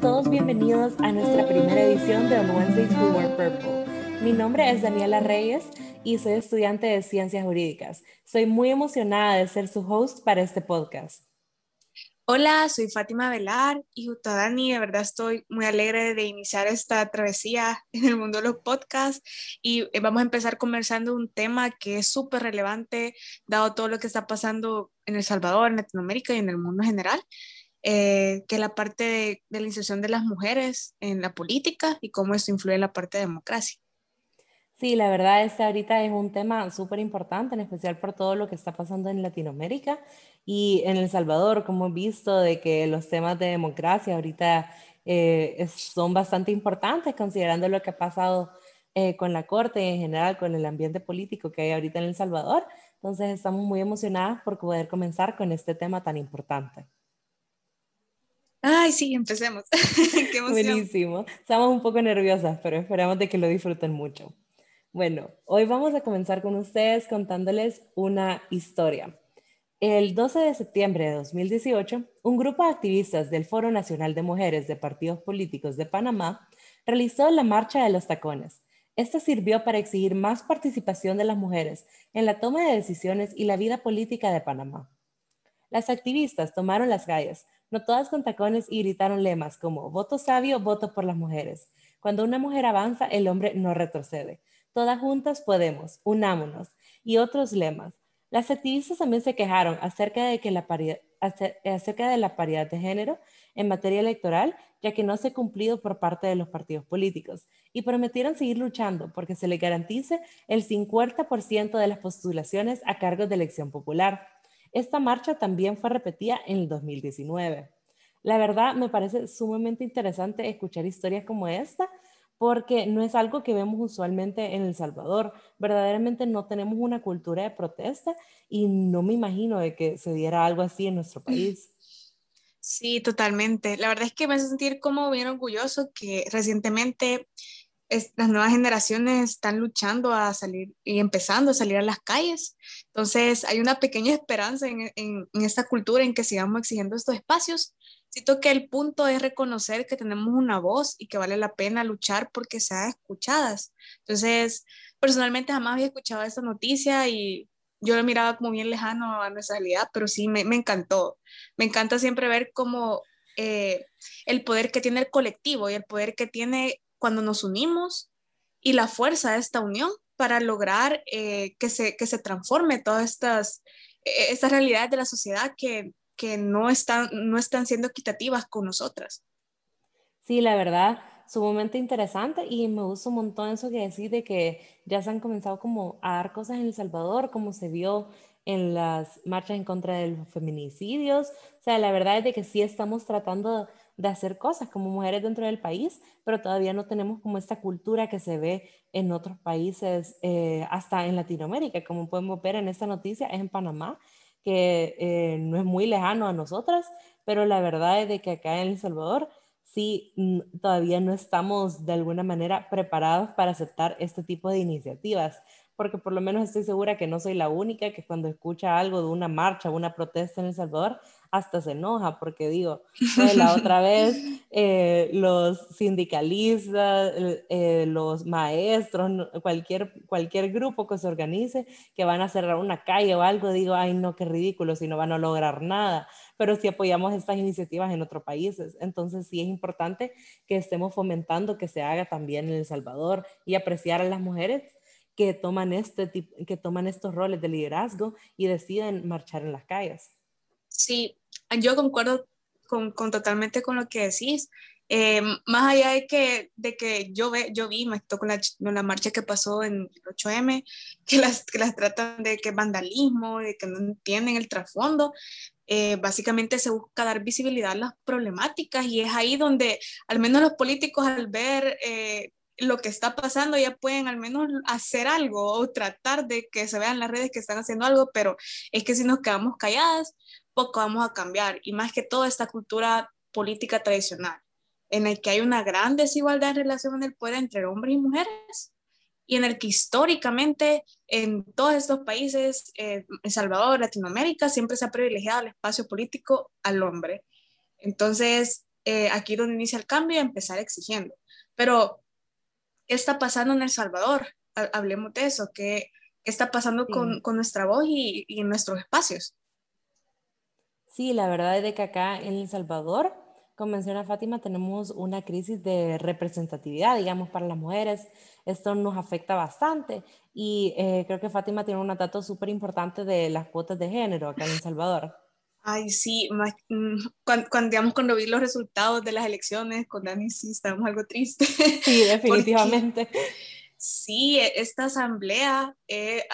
Todos bienvenidos a nuestra primera edición de On Wednesdays We Were Purple. Mi nombre es Daniela Reyes y soy estudiante de Ciencias Jurídicas. Soy muy emocionada de ser su host para este podcast. Hola, soy Fátima Velar y junto a Dani, de verdad estoy muy alegre de iniciar esta travesía en el mundo de los podcasts y eh, vamos a empezar conversando un tema que es súper relevante dado todo lo que está pasando en El Salvador, en Latinoamérica y en el mundo en general, eh, que es la parte de, la inserción de las mujeres en la política y cómo esto influye en la parte de democracia. Sí, la verdad este ahorita es un tema súper importante, en especial por todo lo que está pasando en Latinoamérica y en El Salvador, como he visto de que los temas de democracia ahorita eh, son bastante importantes considerando lo que ha pasado eh, con la Corte y en general con el ambiente político que hay ahorita en El Salvador. Entonces estamos muy emocionadas por poder comenzar con este tema tan importante. Ay, sí, empecemos. Qué Buenísimo. Estamos un poco nerviosas, pero esperamos de que lo disfruten mucho. Bueno, hoy vamos a comenzar con ustedes contándoles una historia. El 12 de septiembre de 2018, un grupo de activistas del Foro Nacional de Mujeres de Partidos Políticos de Panamá realizó la Marcha de los Tacones. Esta sirvió para exigir más participación de las mujeres en la toma de decisiones y la vida política de Panamá. Las activistas tomaron las calles, no todas con tacones, y gritaron lemas como voto sabio, voto por las mujeres. Cuando una mujer avanza, el hombre no retrocede. Todas juntas podemos, unámonos. Y otros lemas. Las activistas también se quejaron acerca de, que la paridad, acerca de la paridad de género en materia electoral, ya que no se ha cumplido por parte de los partidos políticos, y prometieron seguir luchando porque se le garantice el 50% de las postulaciones a cargos de elección popular. Esta marcha también fue repetida en el 2019. La verdad, me parece sumamente interesante escuchar historias como esta, porque no es algo que vemos usualmente en El Salvador. Verdaderamente no tenemos una cultura de protesta y no me imagino de que se diera algo así en nuestro país. Sí, totalmente. La verdad es que me hace sentir como bien orgulloso que recientemente las nuevas generaciones están luchando a salir y empezando a salir a las calles. Entonces, hay una pequeña esperanza en, en, en esta cultura en que sigamos exigiendo estos espacios Siento que el punto es reconocer que tenemos una voz y que vale la pena luchar porque sean escuchadas. Entonces, personalmente jamás había escuchado esta noticia y yo lo miraba como bien lejano a nuestra realidad, pero sí me, me encantó. Me encanta siempre ver cómo eh, el poder que tiene el colectivo y el poder que tiene cuando nos unimos y la fuerza de esta unión para lograr eh, que, se, que se transforme todas estas, e-, estas realidades de la sociedad que que no están, no están siendo equitativas con nosotras. Sí, la verdad, sumamente interesante y me gusta un montón eso que decís de que ya se han comenzado como a dar cosas en El Salvador, como se vio en las marchas en contra de los feminicidios. O sea, la verdad es de que sí estamos tratando de hacer cosas como mujeres dentro del país, pero todavía no tenemos como esta cultura que se ve en otros países, eh, hasta en Latinoamérica, como podemos ver en esta noticia, es en Panamá, que eh, no es muy lejano a nosotras, pero la verdad es de que acá en El Salvador sí todavía no estamos de alguna manera preparados para aceptar este tipo de iniciativas, porque por lo menos estoy segura que no soy la única que cuando escucha algo de una marcha o una protesta en El Salvador, hasta se enoja porque digo, la otra vez eh, los sindicalistas, eh, los maestros, cualquier, cualquier grupo que se organice, que van a cerrar una calle o algo, digo, ay no, qué ridículo, si no van a lograr nada, pero si apoyamos estas iniciativas en otros países, entonces sí es importante que estemos fomentando que se haga también en El Salvador y apreciar a las mujeres que toman, este, que toman estos roles de liderazgo y deciden marchar en las calles. Sí, yo concuerdo con, con totalmente con lo que decís. Eh, más allá de que, de que yo, ve, yo vi, me tocó la, la marcha que pasó en el 8M, que las, que las tratan de que vandalismo, de que no entienden el trasfondo, eh, básicamente se busca dar visibilidad a las problemáticas y es ahí donde al menos los políticos al ver eh, lo que está pasando ya pueden al menos hacer algo o tratar de que se vean las redes que están haciendo algo, pero es que si nos quedamos calladas, poco vamos a cambiar y más que toda esta cultura política tradicional en el que hay una gran desigualdad en relación en el poder entre hombres y mujeres y en el que históricamente en todos estos países, eh, El Salvador, Latinoamérica, siempre se ha privilegiado el espacio político al hombre. Entonces, eh, aquí donde inicia el cambio y empezar exigiendo. Pero, ¿qué está pasando en El Salvador? Hablemos de eso, ¿qué, está pasando con, nuestra voz y, y en nuestros espacios? Sí, la verdad es de que acá en El Salvador, como menciona Fátima, tenemos una crisis de representatividad, digamos, para las mujeres. Esto nos afecta bastante y eh, creo que Fátima tiene un dato súper importante de las cuotas de género acá en El Salvador. Ay, sí, mm, cuando, digamos, cuando vi los resultados de las elecciones con Dani, sí, estábamos algo tristes. Sí, definitivamente. Sí, e, esta asamblea eh,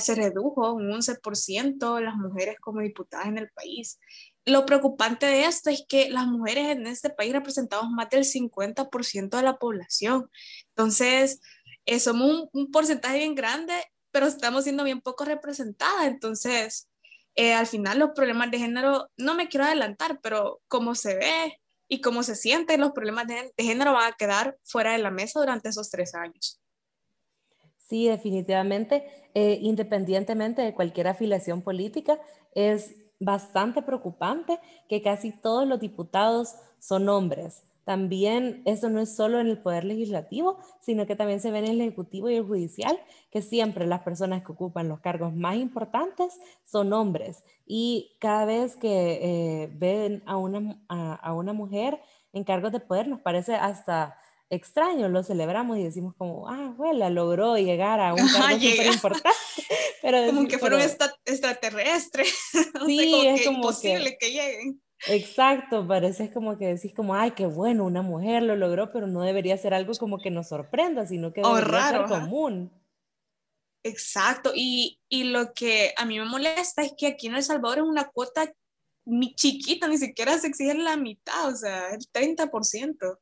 se redujo un 11% las mujeres como diputadas en el país. Lo preocupante de esto es que las mujeres en este país representamos más del 50% de la población. Entonces, eh, somos un, un, porcentaje bien grande, pero estamos siendo bien poco representadas. Entonces, eh, al final los problemas de género, no me quiero adelantar, pero como se ve y cómo se sienten, los problemas de, de género van a quedar fuera de la mesa durante esos tres años. Sí, definitivamente, eh, independientemente de cualquier afiliación política, es bastante preocupante que casi todos los diputados son hombres. También eso no es solo en el poder legislativo, sino que también se ve en el ejecutivo y el judicial, que siempre las personas que ocupan los cargos más importantes son hombres. Y cada vez que eh, ven a una, a una mujer en cargos de poder, nos parece hasta extraño, lo celebramos y decimos como, ah, abuela, logró llegar a un cargo súper importante. Pero como que fueron extraterrestre. Sí, es como imposible que, lleguen. Exacto, parece como que decís como, ay, qué bueno, una mujer lo logró, pero no debería ser algo como que nos sorprenda, sino que debería ser común. Exacto, y, y, lo que a mí me molesta es que aquí en El Salvador es una cuota chiquita, ni siquiera se exige la mitad, o sea, el 30%.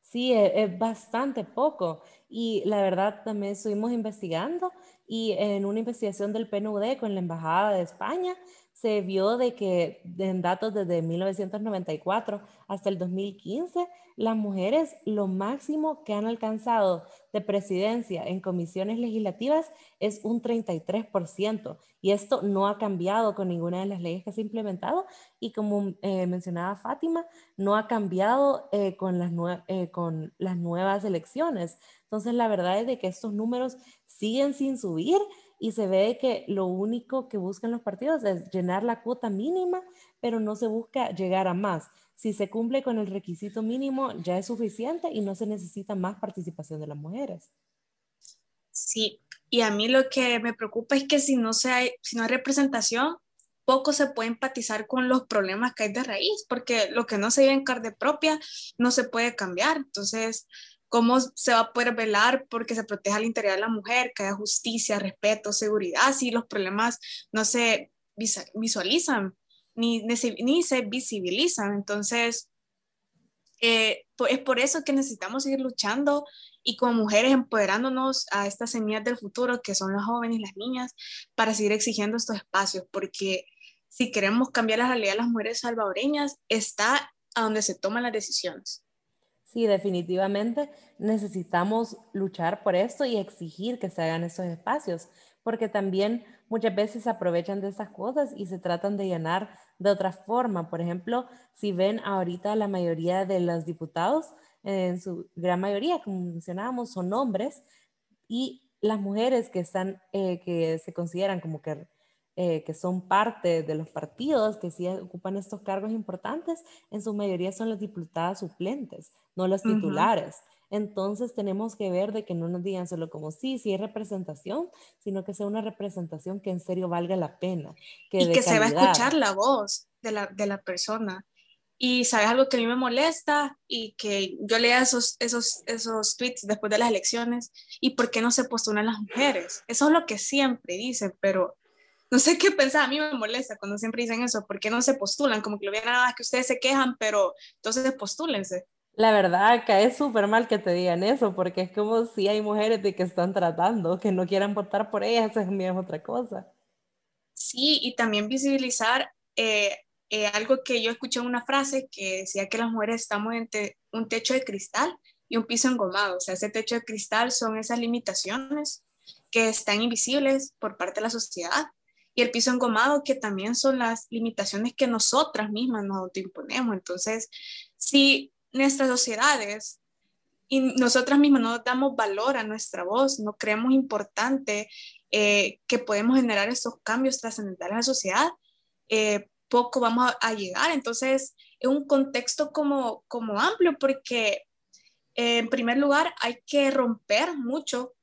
Sí, e, es, bastante poco. Y la verdad también estuvimos investigando y en una investigación del PNUD con la Embajada de España se vio de que en datos desde 1994 hasta el 2015, las mujeres lo máximo que han alcanzado de presidencia en comisiones legislativas es un 33%. Y esto no ha cambiado con ninguna de las leyes que se ha implementado. Y como eh, mencionaba Fátima, no ha cambiado eh, con, las eh, con las nuevas elecciones. Entonces, la verdad es de que estos números siguen sin subir y se ve que lo único que buscan los partidos es llenar la cuota mínima, pero no se busca llegar a más. Si se cumple con el requisito mínimo, ya es suficiente y no se necesita más participación de las mujeres. Sí, y a mí lo que me preocupa es que si no, se hay, si no hay representación, poco se puede empatizar con los problemas que hay de raíz, porque lo que no se vive en carne propia no se puede cambiar. Entonces, ¿cómo se va a poder velar porque se proteja el interior de la mujer, que haya justicia, respeto, seguridad, si los problemas no se visualizan? ni, ni se visibilizan. Entonces, eh, es por eso que necesitamos seguir luchando y como mujeres empoderándonos a estas semillas del futuro, que son las jóvenes y las niñas, para seguir exigiendo estos espacios, porque si queremos cambiar la realidad de las mujeres salvadoreñas, está a donde se toman las decisiones. Sí, definitivamente necesitamos luchar por esto y exigir que se hagan estos espacios, porque también muchas veces se aprovechan de esas cosas y se tratan de llenar de otra forma. Por ejemplo, si ven ahorita la mayoría de los diputados, en su gran mayoría, como mencionábamos, son hombres y las mujeres que están, eh, que se consideran como que, eh, que son parte de los partidos, que sí ocupan estos cargos importantes, en su mayoría son las diputadas suplentes, no las titulares. Entonces tenemos que ver de que no nos digan solo como sí, sí hay representación, sino que sea una representación que en serio valga la pena. Que y que se va a escuchar la voz de la, de la persona. Y sabes algo que a mí me molesta y que yo lea esos, esos, esos tweets después de las elecciones y por qué no se postulan las mujeres. Eso es lo que siempre dicen, pero no sé qué pensar, a mí me molesta cuando siempre dicen eso, ¿por qué no se postulan? Como que lo vieran nada ah, que ustedes se quejan, pero entonces postúlense. La verdad, cae súper mal que te digan eso, porque es como si hay mujeres de que están tratando, que no quieran votar por ellas, es otra cosa. Sí, y también visibilizar eh, eh, algo que yo escuché en una frase que decía que las mujeres estamos entre un techo de cristal y un piso engomado. O sea, ese techo de cristal son esas limitaciones que están invisibles por parte de la sociedad y el piso engomado, que también son las limitaciones que nosotras mismas nos autoimponemos. Entonces, si nuestras sociedades y nosotras mismas no damos valor a nuestra voz, no creemos importante eh, que podemos generar estos cambios trascendentales en la sociedad, eh, poco vamos a, llegar. Entonces, es un contexto como, como amplio porque, eh, en primer lugar, hay que romper mucho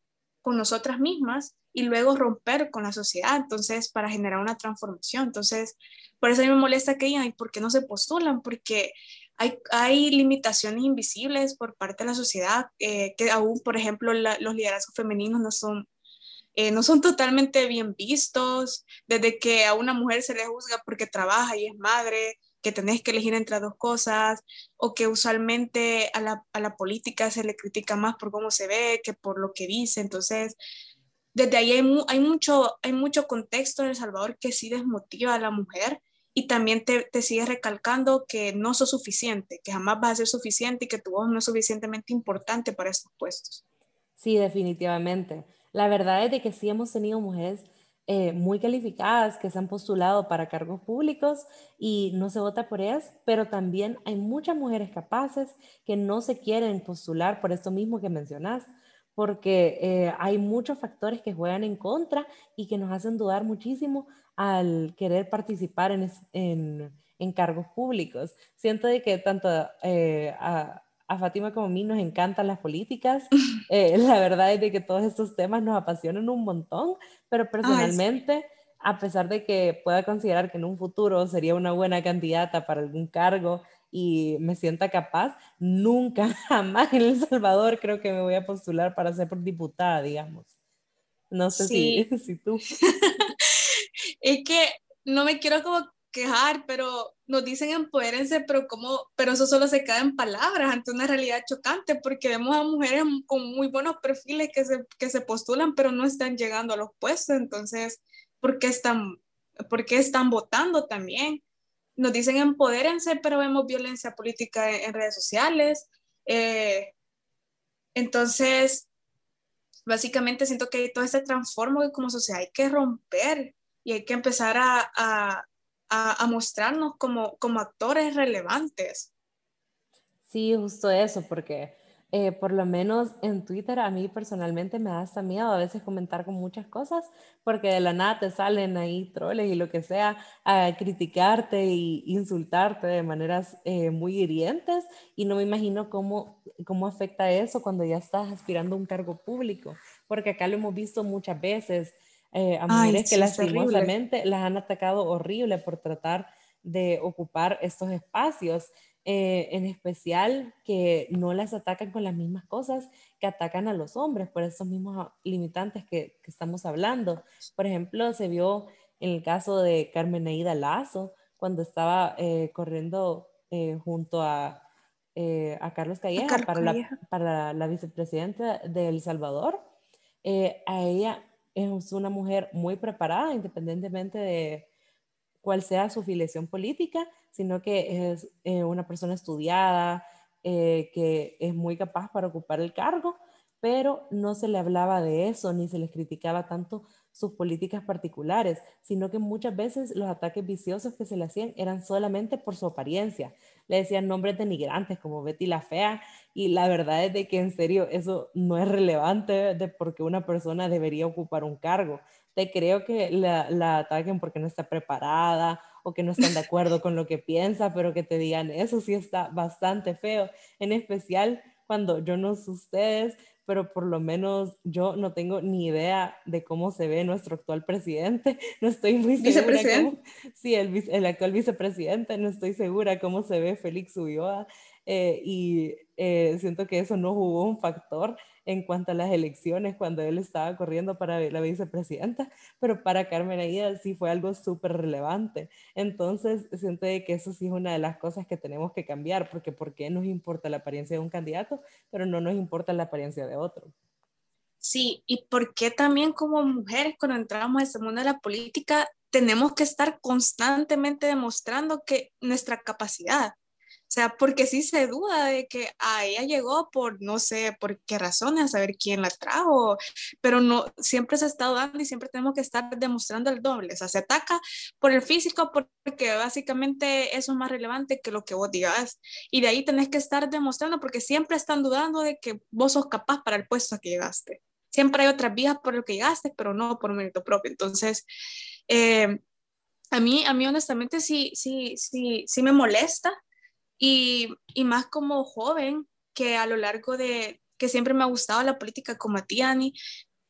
con nosotras mismas y luego romper con la sociedad, entonces, para generar una transformación. Entonces, por eso a mí me molesta que digan, ¿por qué no se postulan? Porque hay, limitaciones invisibles por parte de la sociedad, eh, que aún, por ejemplo, los liderazgos femeninos no son, eh, no son totalmente bien vistos, desde que a una mujer se le juzga porque trabaja y es madre, que tenés que elegir entre dos cosas, o que usualmente a la, a la política se le critica más por cómo se ve que por lo que dice. Entonces, desde ahí hay, mucho, hay mucho contexto en El Salvador que sí desmotiva a la mujer y también te, te sigue recalcando que no sos suficiente, que jamás vas a ser suficiente y que tu voz no es suficientemente importante para estos puestos. Sí, definitivamente. La verdad es de que sí hemos tenido mujeres eh, muy calificadas que se han postulado para cargos públicos y no se vota por ellas, pero también hay muchas mujeres capaces que no se quieren postular por esto mismo que mencionas, porque eh, hay muchos factores que juegan en contra y que nos hacen dudar muchísimo al querer participar en, en, en cargos públicos. Siento de que tanto eh, a, a, Fátima como a mí nos encantan las políticas. Eh, la verdad es de que todos estos temas nos apasionan un montón, pero personalmente... a pesar de que pueda considerar que en un futuro sería una buena candidata para algún cargo y me sienta capaz, nunca, jamás en El Salvador creo que me voy a postular para ser diputada, digamos. No sé si, si tú. Es que no me quiero como quejar, pero nos dicen empodérense, pero como, pero eso solo se queda en palabras ante una realidad chocante, porque vemos a mujeres con muy buenos perfiles que se, que se postulan, pero no están llegando a los puestos, entonces, ¿por qué están, por están votando también? nos dicen empodérense, pero vemos violencia política en, redes sociales. Eh, entonces, básicamente siento que todo este transformo que como sociedad hay que romper y hay que empezar a, a, a, mostrarnos como, como actores relevantes. Sí, justo eso, porque eh, por lo menos en Twitter a mí personalmente me da hasta miedo a veces comentar con muchas cosas porque de la nada te salen ahí troles y lo que sea a criticarte y insultarte de maneras eh, muy hirientes y no me imagino cómo, cómo afecta eso cuando ya estás aspirando a un cargo público porque acá lo hemos visto muchas veces eh, a mujeres que lastimosamente las han atacado horrible por tratar de ocupar estos espacios eh, en especial que no las atacan con las mismas cosas que atacan a los hombres, por esos mismos limitantes que, que estamos hablando. Por ejemplo, se vio en el caso de Carmen Aida Lazo, cuando estaba eh, corriendo eh, junto a, a Carlos Calleja, para, La, para la vicepresidenta de El Salvador. a ella es una mujer muy preparada, independientemente de cuál sea su filiación política, sino que es eh, una persona estudiada, eh, que es muy capaz para ocupar el cargo, pero no se le hablaba de eso ni se les criticaba tanto sus políticas particulares, sino que muchas veces los ataques viciosos que se le hacían eran solamente por su apariencia. Le decían nombres denigrantes como Betty la Fea y la verdad es de que en serio eso no es relevante de por qué una persona debería ocupar un cargo. Te creo que la, la ataquen porque no está preparada o que no están de acuerdo con lo que piensa, pero que te digan eso sí está bastante feo, en especial cuando yo no sé ustedes, pero por lo menos yo no tengo ni idea de cómo se ve nuestro actual presidente. No estoy muy segura. Cómo, sí, el, el, actual vicepresidente, no estoy segura cómo se ve Félix Ulloa. Eh, y eh, siento que eso no jugó un factor en cuanto a las elecciones cuando él estaba corriendo para la vicepresidenta, pero para Carmen Aida sí fue algo súper relevante. Entonces, siento que eso sí es una de las cosas que tenemos que cambiar, porque ¿por qué nos importa la apariencia de un candidato, pero no nos importa la apariencia de otro? Sí, y por qué también como mujeres cuando entramos a este mundo de la política tenemos que estar constantemente demostrando que nuestra capacidad, O sea, porque sí se duda de que a ella llegó por no sé por qué razones, a saber quién la trajo, pero no, siempre se ha estado dando y siempre tenemos que estar demostrando el doble. O sea, se ataca por el físico porque básicamente eso es más relevante que lo que vos digas. Y de ahí tenés que estar demostrando porque siempre están dudando de que vos sos capaz para el puesto a que llegaste. Siempre hay otras vías por lo que llegaste, pero no por mérito propio. Entonces, eh, a mí, a mí honestamente sí, sí, sí, sí me molesta y, y, más como joven, que a lo largo de, que siempre me ha gustado la política como a ti, Ani,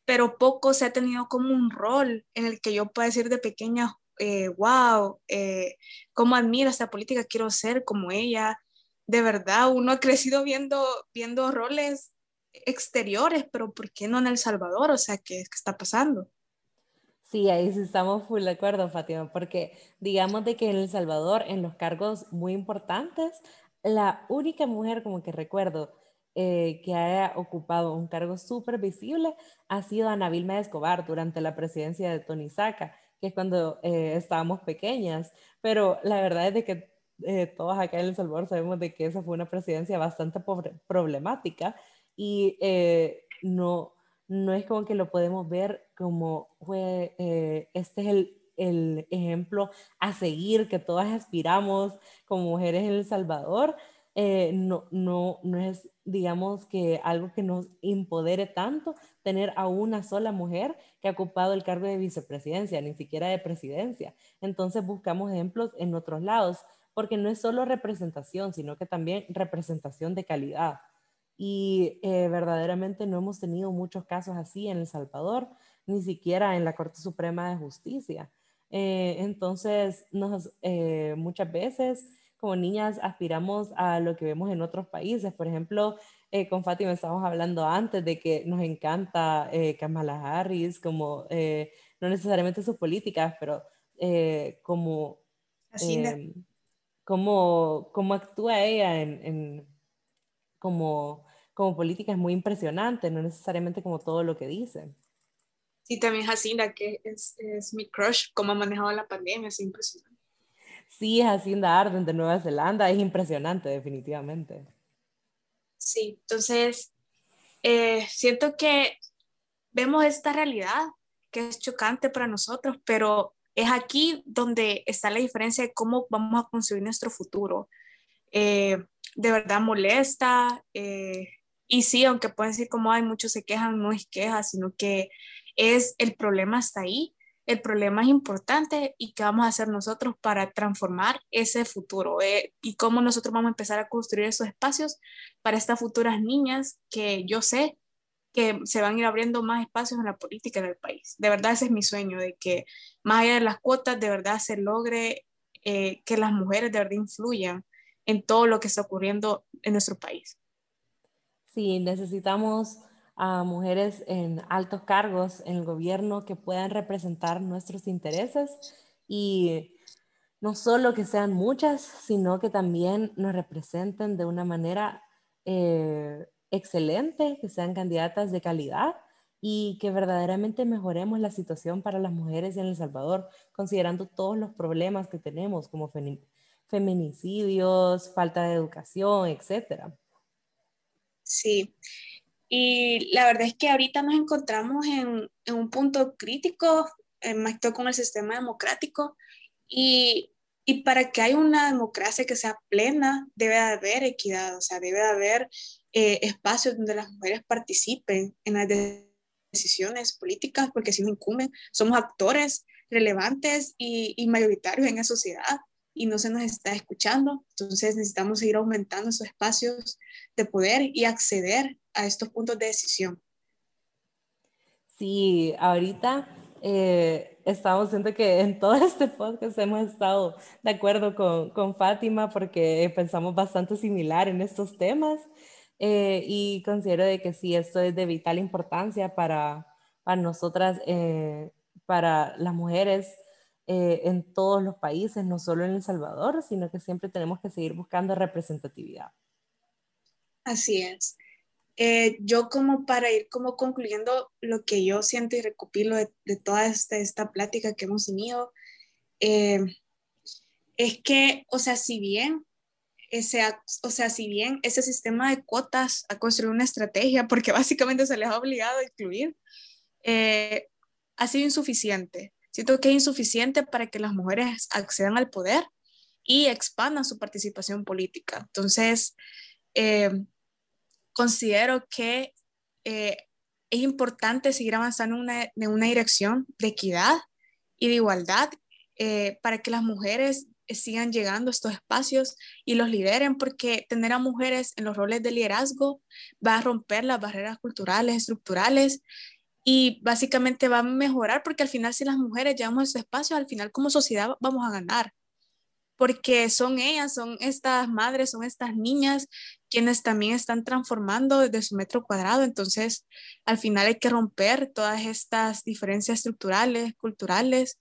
pero poco se ha tenido como un rol en el que yo pueda decir de pequeña, eh, wow, eh, cómo admiro esta política, quiero ser como ella. De verdad, uno ha crecido viendo, viendo roles exteriores, pero ¿por qué no en El Salvador? O sea, ¿qué, qué está pasando? Sí, ahí sí estamos full de acuerdo, Fátima, porque digamos de que en El Salvador, en los cargos muy importantes, la única mujer como que recuerdo eh, que haya ocupado un cargo súper visible ha sido Ana Vilma Escobar durante la presidencia de Tony Saca, que es cuando eh, estábamos pequeñas, pero la verdad es de que eh, todos acá en El Salvador sabemos de que esa fue una presidencia bastante problemática y no no es como que lo podemos ver como, fue, eh, este es el, el, ejemplo a seguir que todas aspiramos como mujeres en El Salvador. Eh, no, no, no es, digamos, que algo que nos empodere tanto tener a una sola mujer que ha ocupado el cargo de vicepresidencia, ni siquiera de presidencia. Entonces buscamos ejemplos en otros lados, porque no es solo representación, sino que también representación de calidad y eh, verdaderamente no hemos tenido muchos casos así en El Salvador, ni siquiera en la Corte Suprema de Justicia. Eh, entonces, nos, eh, muchas veces como niñas aspiramos a lo que vemos en otros países. Por ejemplo, con Fátima estábamos hablando antes de que nos encanta Kamala Harris, como no necesariamente sus políticas, pero como, como, como actúa ella en, en como como política es muy impresionante, no necesariamente como todo lo que dicen. Sí, también Jacinda, que es, es mi crush, cómo ha manejado la pandemia, es impresionante. Sí, Jacinda Arden de Nueva Zelanda, es impresionante, definitivamente. Sí, entonces, eh, siento que vemos esta realidad que es chocante para nosotros, pero es aquí donde está la diferencia de cómo vamos a construir nuestro futuro. Eh, de verdad molesta, eh, y sí, aunque pueden decir como hay muchos se quejan, no es queja, sino que es el problema está ahí, el problema es importante y qué vamos a hacer nosotros para transformar ese futuro eh, y cómo nosotros vamos a empezar a construir esos espacios para estas futuras niñas que yo sé que se van a ir abriendo más espacios en la política del país. De verdad ese es mi sueño, de que más allá de las cuotas, de verdad se logre eh, que las mujeres de verdad influyan en todo lo que está ocurriendo en nuestro país. Sí, necesitamos a mujeres en altos cargos en el gobierno que puedan representar nuestros intereses y no solo que sean muchas, sino que también nos representen de una manera eh, excelente, que sean candidatas de calidad y que verdaderamente mejoremos la situación para las mujeres en El Salvador, considerando todos los problemas que tenemos como feminicidios, falta de educación, etcétera. Sí, y la verdad es que ahorita nos encontramos en, un punto crítico, más todo con el sistema democrático, y, para que haya una democracia que sea plena, debe haber equidad, o sea, debe haber eh, espacios donde las mujeres participen en las decisiones políticas, porque si nos incumben, somos actores relevantes y, y mayoritarios en la sociedad y no se nos está escuchando. Entonces necesitamos seguir aumentando esos espacios de poder y acceder a estos puntos de decisión. Sí, ahorita eh, estamos viendo que en todo este podcast hemos estado de acuerdo con, con Fátima porque pensamos bastante similar en estos temas eh, y considero de que sí, esto es de vital importancia para, para nosotras, eh, para las mujeres eh, en todos los países, no solo en El Salvador, sino que siempre tenemos que seguir buscando representatividad. Así es. Eh, yo como para ir como concluyendo lo que yo siento y recopilo de, toda esta, esta, plática que hemos tenido, eh, es que, o sea, si bien sea, o sea, si bien ese sistema de cuotas ha construido una estrategia, porque básicamente se les ha obligado a incluir, eh, ha sido insuficiente. Siento que es insuficiente para que las mujeres accedan al poder y expandan su participación política. Entonces, eh, considero que eh, es importante seguir avanzando una, en una, dirección de equidad y de igualdad para que las mujeres sigan llegando a estos espacios y los lideren, porque tener a mujeres en los roles de liderazgo va a romper las barreras culturales, estructurales y básicamente va a mejorar, porque al final si las mujeres llegamos a estos espacios, al final como sociedad vamos a ganar, porque son ellas, son estas madres, son estas niñas quienes también están transformando desde su metro cuadrado, entonces al final hay que romper todas estas diferencias estructurales, culturales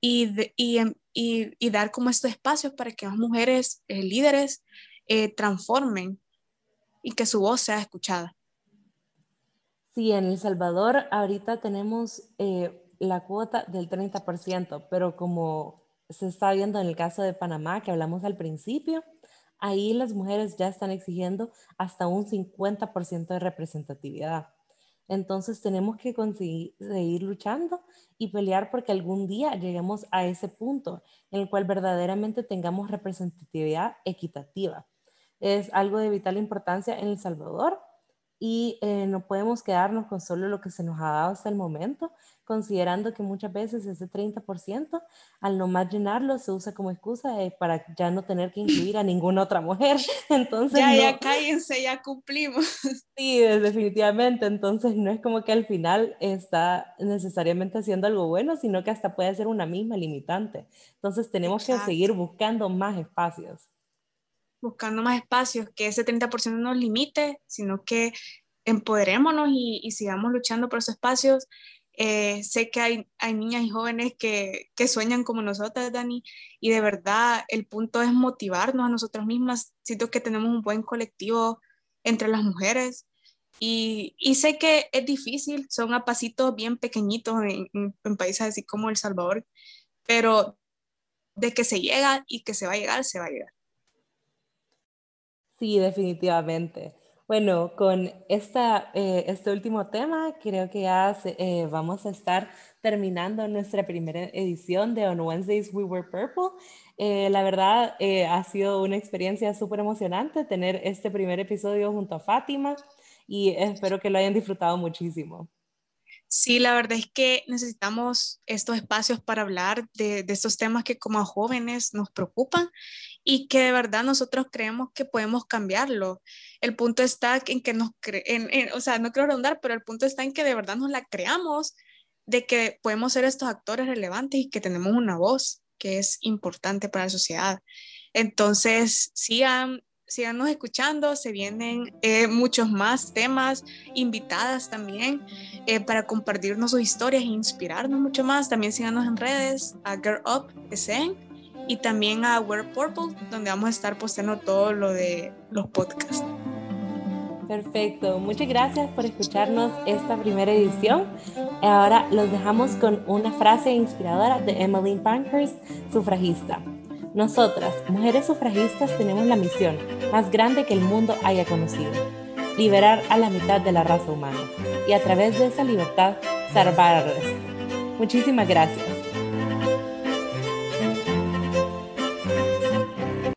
y, y, y, dar como estos espacios para que las mujeres eh, líderes eh, transformen y que su voz sea escuchada. Sí, en El Salvador ahorita tenemos eh, la cuota del 30%, pero como se está viendo en el caso de Panamá, que hablamos al principio, ahí las mujeres ya están exigiendo hasta un 50% de representatividad. Entonces tenemos que conseguir, seguir luchando y pelear porque algún día lleguemos a ese punto en el cual verdaderamente tengamos representatividad equitativa. Es algo de vital importancia en El Salvador y eh, no podemos quedarnos con solo lo que se nos ha dado hasta el momento, considerando que muchas veces ese 30% al no más llenarlo se usa como excusa para ya no tener que incluir a ninguna otra mujer. Entonces, ya, ya cállense, ya cumplimos. Sí, definitivamente. Entonces no es como que al final está necesariamente haciendo algo bueno, sino que hasta puede ser una misma limitante. Entonces tenemos que seguir buscando más espacios buscando más espacios, que ese 30% no nos limite, sino que empoderémonos y, sigamos luchando por esos espacios. Eh, sé que hay, hay, niñas y jóvenes que, que, sueñan como nosotras, Dani, y de verdad el punto es motivarnos a nosotras mismas. Siento que tenemos un buen colectivo entre las mujeres y, y sé que es difícil, son a pasitos bien pequeñitos en, en países así como El Salvador, pero de que se llega y que se va a llegar, se va a llegar. Sí, definitivamente. Bueno, con esta, eh, este último tema, creo que ya eh, vamos a estar terminando nuestra primera edición de On Wednesdays We Were Purple. Eh, la verdad, ha sido una experiencia súper emocionante tener este primer episodio junto a Fátima y espero que lo hayan disfrutado muchísimo. Sí, la verdad es que necesitamos estos espacios para hablar de, de, estos temas que como jóvenes nos preocupan y que de verdad nosotros creemos que podemos cambiarlo. El punto está en que nos, creen, o sea, no quiero rondar, pero el punto está en que de verdad nos la creamos, de que podemos ser estos actores relevantes y que tenemos una voz que es importante para la sociedad. Entonces, sigan, síganos escuchando, se vienen eh, muchos más temas, invitadas también, eh, para compartirnos sus historias e inspirarnos mucho más. También síganos en redes, a Girl Up SN y también a Wear Purple, donde vamos a estar posteando todo lo de los podcasts. Perfecto, muchas gracias por escucharnos esta primera edición. Ahora los dejamos con una frase inspiradora de Emily Pankhurst, sufragista. Nosotras, mujeres sufragistas, tenemos la misión más grande que el mundo haya conocido, liberar a la mitad de la raza humana y a través de esa libertad salvar al resto. Muchísimas gracias.